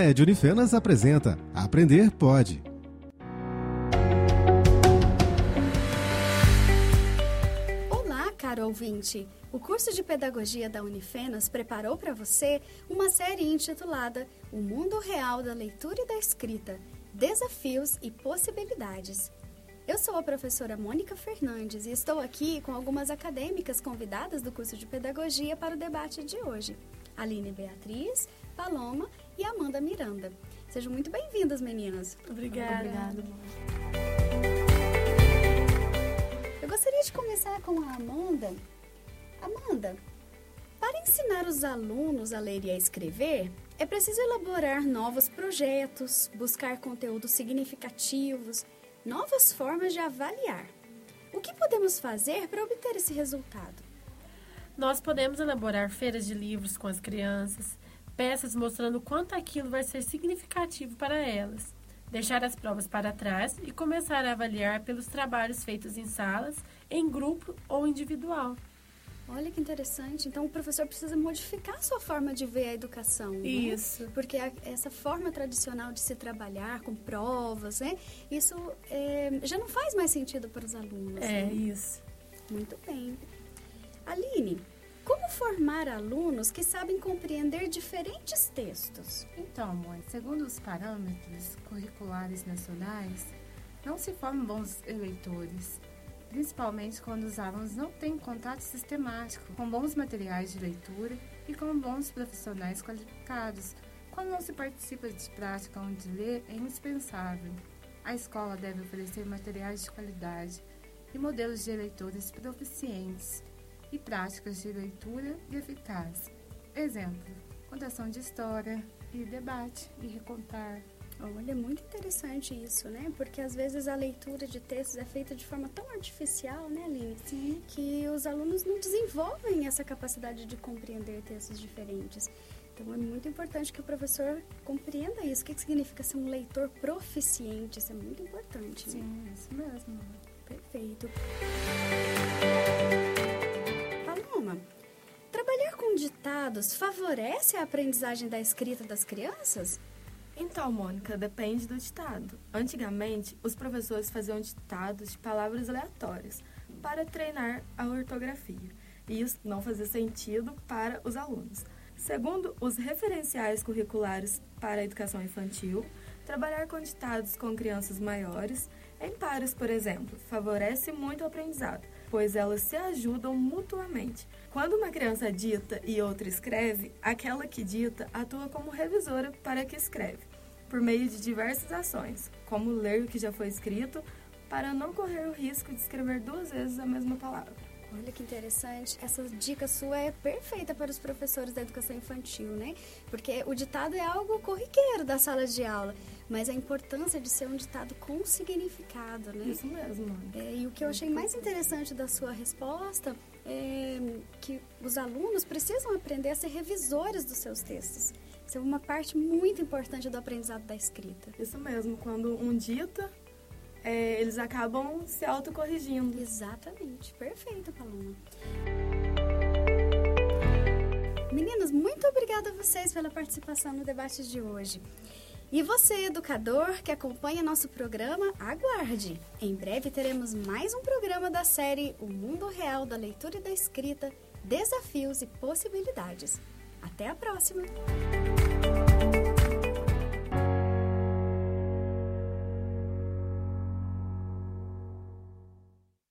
NED Unifenas apresenta Aprender Pode. Olá, caro ouvinte! O curso de Pedagogia da Unifenas preparou para você uma série intitulada O Mundo Real da Leitura e da Escrita Desafios e Possibilidades. Eu sou a professora Mônica Fernandes e estou aqui com algumas acadêmicas convidadas do curso de Pedagogia para o debate de hoje. Aline Beatriz, Paloma e Amanda Miranda. Sejam muito bem-vindas, meninas. Obrigada. Obrigada. Eu gostaria de começar com a Amanda. Amanda, para ensinar os alunos a ler e a escrever, é preciso elaborar novos projetos, buscar conteúdos significativos, novas formas de avaliar. O que podemos fazer para obter esse resultado? Nós podemos elaborar feiras de livros com as crianças, peças mostrando quanto aquilo vai ser significativo para elas, deixar as provas para trás e começar a avaliar pelos trabalhos feitos em salas, em grupo ou individual. Olha que interessante. Então, o professor precisa modificar a sua forma de ver a educação. né? Isso. Porque a- essa forma tradicional de se trabalhar com provas, né? Isso é, já não faz mais sentido para os alunos. É né? isso. Muito bem. Aline, como formar alunos que sabem compreender diferentes textos? Então, mãe, segundo os parâmetros curriculares nacionais, não se formam bons eleitores, principalmente quando os alunos não têm contato sistemático com bons materiais de leitura e com bons profissionais qualificados. Quando não se participa de prática onde ler, é indispensável. A escola deve oferecer materiais de qualidade e modelos de leitores proficientes e práticas de leitura e eficaz. Exemplo, contação de história e debate e recontar. Olha, é muito interessante isso, né? Porque às vezes a leitura de textos é feita de forma tão artificial, né, Aline? Sim. Que os alunos não desenvolvem essa capacidade de compreender textos diferentes. Então é muito importante que o professor compreenda isso. O que que significa ser um leitor proficiente? Isso é muito importante. né? Sim, isso mesmo. Perfeito. Ditados favorece a aprendizagem da escrita das crianças? Então, Mônica, depende do ditado. Antigamente, os professores faziam ditados de palavras aleatórias para treinar a ortografia. E isso não fazia sentido para os alunos. Segundo os referenciais curriculares para a educação infantil, trabalhar com ditados com crianças maiores, em pares, por exemplo, favorece muito o aprendizado, pois elas se ajudam mutuamente. Quando uma criança dita e outra escreve, aquela que dita atua como revisora para a que escreve, por meio de diversas ações, como ler o que já foi escrito, para não correr o risco de escrever duas vezes a mesma palavra. Olha que interessante. Essa dica sua é perfeita para os professores da educação infantil, né? Porque o ditado é algo corriqueiro das salas de aula, mas a importância de ser um ditado com significado, né? Isso mesmo. É, e o que eu achei mais interessante da sua resposta é que os alunos precisam aprender a ser revisores dos seus textos. Isso é uma parte muito importante do aprendizado da escrita. Isso mesmo, quando um dita, é, eles acabam se autocorrigindo. Exatamente. Perfeito, Paloma. Meninas, muito obrigada a vocês pela participação no debate de hoje. E você, educador que acompanha nosso programa, aguarde! Em breve teremos mais um programa da série O Mundo Real da Leitura e da Escrita Desafios e Possibilidades. Até a próxima!